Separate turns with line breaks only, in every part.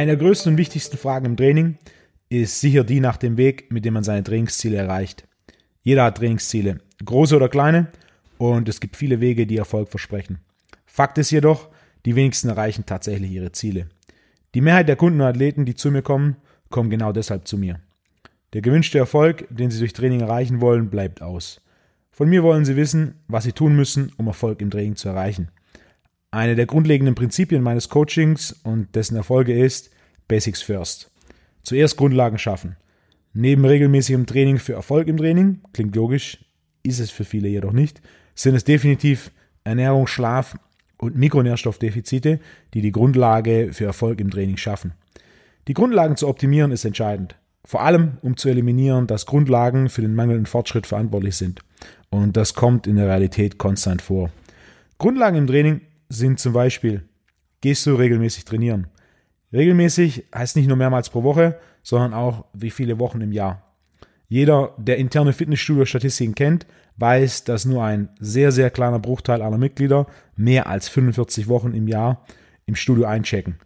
Eine der größten und wichtigsten Fragen im Training ist sicher die nach dem Weg, mit dem man seine Trainingsziele erreicht. Jeder hat Trainingsziele, große oder kleine, und es gibt viele Wege, die Erfolg versprechen. Fakt ist jedoch, die wenigsten erreichen tatsächlich ihre Ziele. Die Mehrheit der Kunden und Athleten, die zu mir kommen, kommen genau deshalb zu mir. Der gewünschte Erfolg, den sie durch Training erreichen wollen, bleibt aus. Von mir wollen sie wissen, was sie tun müssen, um Erfolg im Training zu erreichen. Eine der grundlegenden Prinzipien meines Coachings und dessen Erfolge ist Basics First. Zuerst Grundlagen schaffen. Neben regelmäßigem Training für Erfolg im Training, klingt logisch, ist es für viele jedoch nicht, sind es definitiv Ernährung, Schlaf und Mikronährstoffdefizite, die die Grundlage für Erfolg im Training schaffen. Die Grundlagen zu optimieren ist entscheidend. Vor allem, um zu eliminieren, dass Grundlagen für den mangelnden Fortschritt verantwortlich sind. Und das kommt in der Realität konstant vor. Grundlagen im Training sind zum Beispiel, gehst du regelmäßig trainieren? Regelmäßig heißt nicht nur mehrmals pro Woche, sondern auch wie viele Wochen im Jahr. Jeder, der interne Fitnessstudio-Statistiken kennt, weiß, dass nur ein sehr, sehr kleiner Bruchteil aller Mitglieder mehr als 45 Wochen im Jahr im Studio einchecken.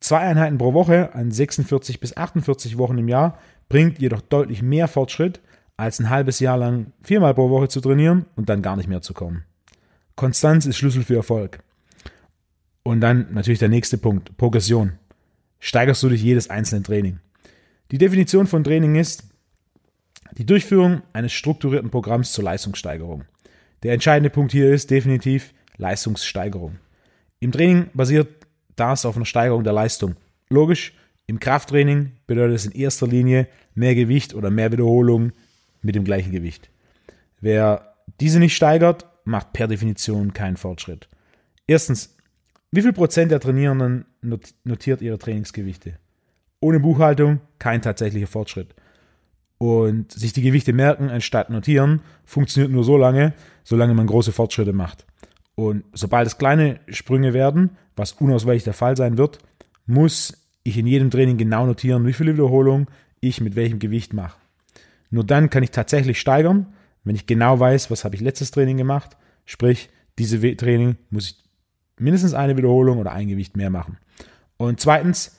Zwei Einheiten pro Woche an 46 bis 48 Wochen im Jahr bringt jedoch deutlich mehr Fortschritt, als ein halbes Jahr lang viermal pro Woche zu trainieren und dann gar nicht mehr zu kommen. Konstanz ist Schlüssel für Erfolg. Und dann natürlich der nächste Punkt, Progression. Steigerst du durch jedes einzelne Training. Die Definition von Training ist die Durchführung eines strukturierten Programms zur Leistungssteigerung. Der entscheidende Punkt hier ist definitiv Leistungssteigerung. Im Training basiert das auf einer Steigerung der Leistung. Logisch, im Krafttraining bedeutet es in erster Linie mehr Gewicht oder mehr Wiederholungen mit dem gleichen Gewicht. Wer diese nicht steigert, macht per Definition keinen Fortschritt. Erstens, wie viel Prozent der Trainierenden notiert ihre Trainingsgewichte? Ohne Buchhaltung kein tatsächlicher Fortschritt. Und sich die Gewichte merken anstatt notieren, funktioniert nur so lange, solange man große Fortschritte macht. Und sobald es kleine Sprünge werden, was unausweichlich der Fall sein wird, muss ich in jedem Training genau notieren, wie viele Wiederholungen ich mit welchem Gewicht mache. Nur dann kann ich tatsächlich steigern, wenn ich genau weiß, was habe ich letztes Training gemacht. Sprich, diese Training muss ich mindestens eine Wiederholung oder ein Gewicht mehr machen. Und zweitens,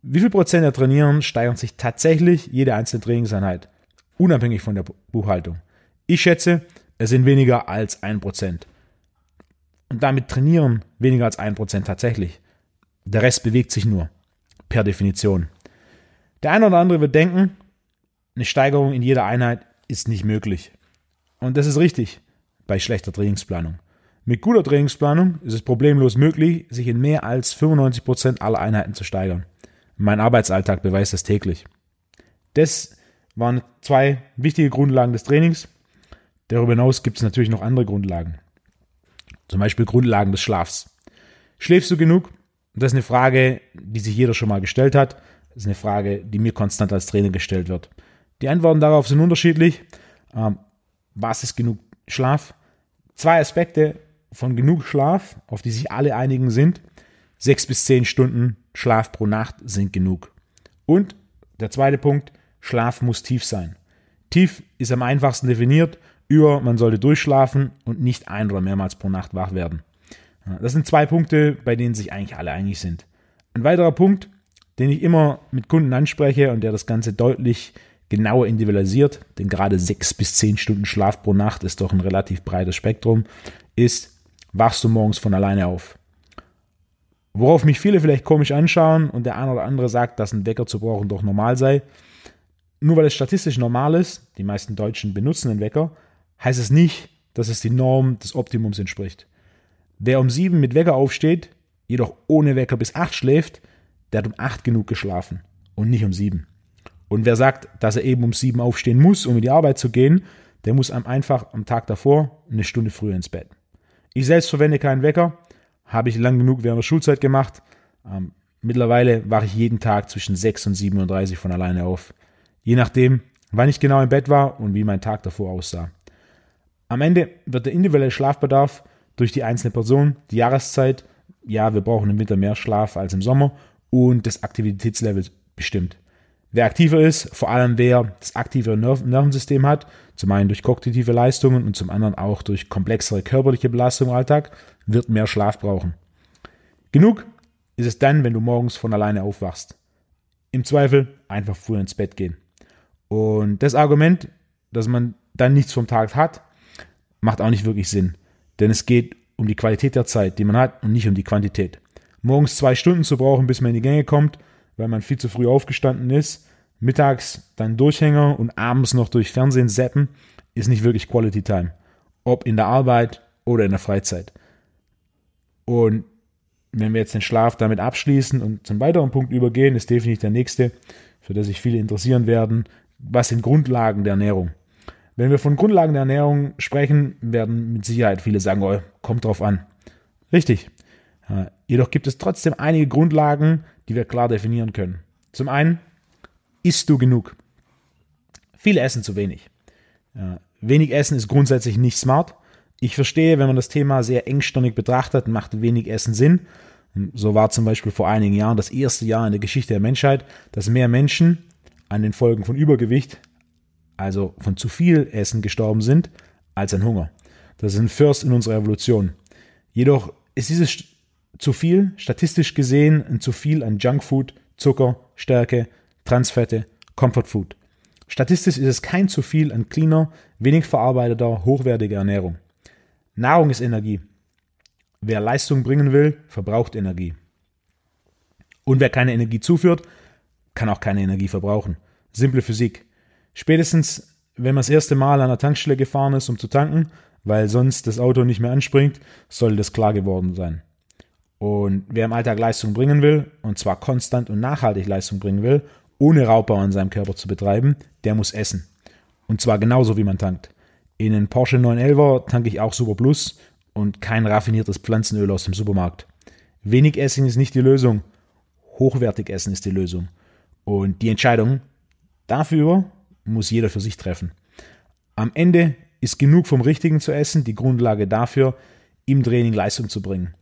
wie viel Prozent der Trainieren steigern sich tatsächlich jede einzelne Trainingseinheit, unabhängig von der Buchhaltung? Ich schätze, es sind weniger als ein Prozent. Und damit trainieren weniger als ein Prozent tatsächlich. Der Rest bewegt sich nur, per Definition. Der eine oder andere wird denken, eine Steigerung in jeder Einheit ist nicht möglich. Und das ist richtig bei schlechter Trainingsplanung. Mit guter Trainingsplanung ist es problemlos möglich, sich in mehr als 95 Prozent aller Einheiten zu steigern. Mein Arbeitsalltag beweist das täglich. Das waren zwei wichtige Grundlagen des Trainings. Darüber hinaus gibt es natürlich noch andere Grundlagen. Zum Beispiel Grundlagen des Schlafs. Schläfst du genug? Das ist eine Frage, die sich jeder schon mal gestellt hat. Das ist eine Frage, die mir konstant als Trainer gestellt wird. Die Antworten darauf sind unterschiedlich. Ähm, was ist genug Schlaf? Zwei Aspekte von genug Schlaf, auf die sich alle einigen sind. Sechs bis zehn Stunden Schlaf pro Nacht sind genug. Und der zweite Punkt, Schlaf muss tief sein. Tief ist am einfachsten definiert über, man sollte durchschlafen und nicht ein oder mehrmals pro Nacht wach werden. Das sind zwei Punkte, bei denen sich eigentlich alle einig sind. Ein weiterer Punkt, den ich immer mit Kunden anspreche und der das Ganze deutlich genauer individualisiert, denn gerade sechs bis zehn Stunden Schlaf pro Nacht ist doch ein relativ breites Spektrum, ist, wachst du morgens von alleine auf. Worauf mich viele vielleicht komisch anschauen und der eine oder andere sagt, dass ein Wecker zu brauchen doch normal sei. Nur weil es statistisch normal ist, die meisten Deutschen benutzen einen Wecker, heißt es nicht, dass es die Norm des Optimums entspricht. Wer um sieben mit Wecker aufsteht, jedoch ohne Wecker bis acht schläft, der hat um acht genug geschlafen und nicht um sieben. Und wer sagt, dass er eben um sieben aufstehen muss, um in die Arbeit zu gehen, der muss einfach am Tag davor eine Stunde früher ins Bett. Ich selbst verwende keinen Wecker, habe ich lang genug während der Schulzeit gemacht. Ähm, mittlerweile wache ich jeden Tag zwischen 6 und 37 von alleine auf. Je nachdem, wann ich genau im Bett war und wie mein Tag davor aussah. Am Ende wird der individuelle Schlafbedarf durch die einzelne Person, die Jahreszeit, ja, wir brauchen im Winter mehr Schlaf als im Sommer und des Aktivitätslevels bestimmt. Wer aktiver ist, vor allem wer das aktive Nervensystem hat, zum einen durch kognitive Leistungen und zum anderen auch durch komplexere körperliche Belastung im Alltag, wird mehr Schlaf brauchen. Genug ist es dann, wenn du morgens von alleine aufwachst. Im Zweifel einfach früher ins Bett gehen. Und das Argument, dass man dann nichts vom Tag hat, macht auch nicht wirklich Sinn. Denn es geht um die Qualität der Zeit, die man hat und nicht um die Quantität. Morgens zwei Stunden zu brauchen, bis man in die Gänge kommt, weil man viel zu früh aufgestanden ist, mittags dann Durchhänger und abends noch durch Fernsehen zappen, ist nicht wirklich Quality Time. Ob in der Arbeit oder in der Freizeit. Und wenn wir jetzt den Schlaf damit abschließen und zum weiteren Punkt übergehen, ist definitiv der nächste, für das sich viele interessieren werden, was sind Grundlagen der Ernährung? Wenn wir von Grundlagen der Ernährung sprechen, werden mit Sicherheit viele sagen, oh, kommt drauf an. Richtig. Ja, jedoch gibt es trotzdem einige Grundlagen, die wir klar definieren können. Zum einen, isst du genug? Viele essen zu wenig. Ja, wenig Essen ist grundsätzlich nicht smart. Ich verstehe, wenn man das Thema sehr engstirnig betrachtet, macht wenig Essen Sinn. So war zum Beispiel vor einigen Jahren das erste Jahr in der Geschichte der Menschheit, dass mehr Menschen an den Folgen von Übergewicht, also von zu viel Essen gestorben sind, als an Hunger. Das ist ein First in unserer Evolution. Jedoch ist dieses zu viel, statistisch gesehen, zu viel an Junkfood, Zucker, Stärke, Transfette, Comfortfood. Statistisch ist es kein zu viel an cleaner, wenig verarbeiteter, hochwertiger Ernährung. Nahrung ist Energie. Wer Leistung bringen will, verbraucht Energie. Und wer keine Energie zuführt, kann auch keine Energie verbrauchen. Simple Physik. Spätestens, wenn man das erste Mal an der Tankstelle gefahren ist, um zu tanken, weil sonst das Auto nicht mehr anspringt, soll das klar geworden sein. Und wer im Alltag Leistung bringen will, und zwar konstant und nachhaltig Leistung bringen will, ohne Raubbau an seinem Körper zu betreiben, der muss essen. Und zwar genauso wie man tankt. In einen Porsche 911er tanke ich auch Super Plus und kein raffiniertes Pflanzenöl aus dem Supermarkt. Wenig Essen ist nicht die Lösung. Hochwertig Essen ist die Lösung. Und die Entscheidung dafür muss jeder für sich treffen. Am Ende ist genug vom Richtigen zu essen die Grundlage dafür, im Training Leistung zu bringen.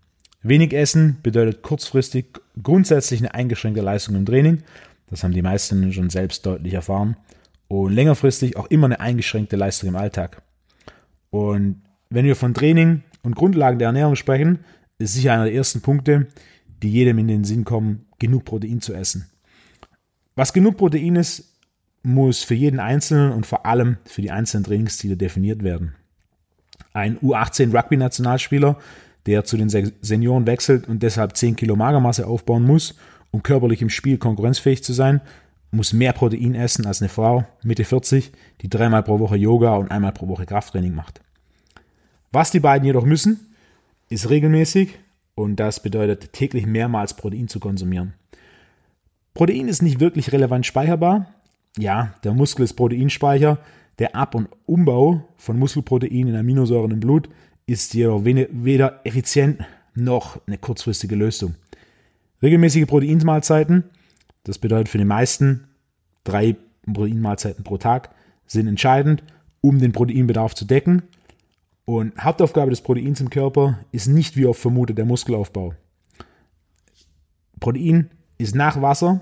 Wenig Essen bedeutet kurzfristig grundsätzlich eine eingeschränkte Leistung im Training. Das haben die meisten schon selbst deutlich erfahren. Und längerfristig auch immer eine eingeschränkte Leistung im Alltag. Und wenn wir von Training und Grundlagen der Ernährung sprechen, ist sicher einer der ersten Punkte, die jedem in den Sinn kommen, genug Protein zu essen. Was genug Protein ist, muss für jeden Einzelnen und vor allem für die einzelnen Trainingsziele definiert werden. Ein U18 Rugby-Nationalspieler, der zu den Senioren wechselt und deshalb 10 Kilo Magermasse aufbauen muss, um körperlich im Spiel konkurrenzfähig zu sein, muss mehr Protein essen als eine Frau Mitte 40, die dreimal pro Woche Yoga und einmal pro Woche Krafttraining macht. Was die beiden jedoch müssen, ist regelmäßig und das bedeutet täglich mehrmals Protein zu konsumieren. Protein ist nicht wirklich relevant speicherbar. Ja, der Muskel ist Proteinspeicher. Der Ab- und Umbau von Muskelprotein in Aminosäuren im Blut ist jedoch weder effizient noch eine kurzfristige Lösung. Regelmäßige Proteinmahlzeiten, das bedeutet für die meisten drei Proteinmahlzeiten pro Tag, sind entscheidend, um den Proteinbedarf zu decken. Und Hauptaufgabe des Proteins im Körper ist nicht wie oft vermutet der Muskelaufbau. Protein ist nach Wasser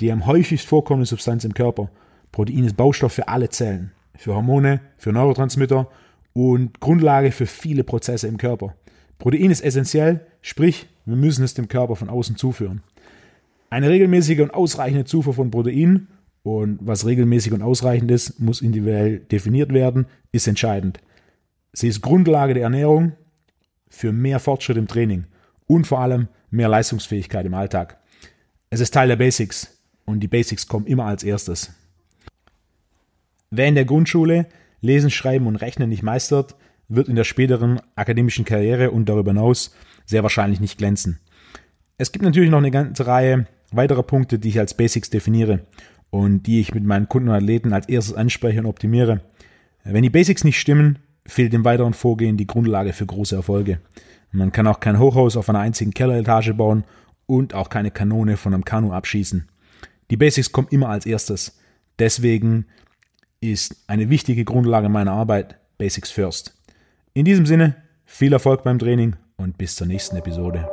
die am häufigst vorkommende Substanz im Körper. Protein ist Baustoff für alle Zellen, für Hormone, für Neurotransmitter und Grundlage für viele Prozesse im Körper. Protein ist essentiell, sprich, wir müssen es dem Körper von außen zuführen. Eine regelmäßige und ausreichende Zufuhr von Protein und was regelmäßig und ausreichend ist, muss individuell definiert werden, ist entscheidend. Sie ist Grundlage der Ernährung für mehr Fortschritt im Training und vor allem mehr Leistungsfähigkeit im Alltag. Es ist Teil der Basics und die Basics kommen immer als erstes. Wer in der Grundschule Lesen, Schreiben und Rechnen nicht meistert, wird in der späteren akademischen Karriere und darüber hinaus sehr wahrscheinlich nicht glänzen. Es gibt natürlich noch eine ganze Reihe weiterer Punkte, die ich als Basics definiere und die ich mit meinen Kunden und Athleten als erstes anspreche und optimiere. Wenn die Basics nicht stimmen, fehlt im weiteren Vorgehen die Grundlage für große Erfolge. Man kann auch kein Hochhaus auf einer einzigen Kelleretage bauen und auch keine Kanone von einem Kanu abschießen. Die Basics kommen immer als erstes. Deswegen ist eine wichtige Grundlage meiner Arbeit Basics First. In diesem Sinne, viel Erfolg beim Training und bis zur nächsten Episode.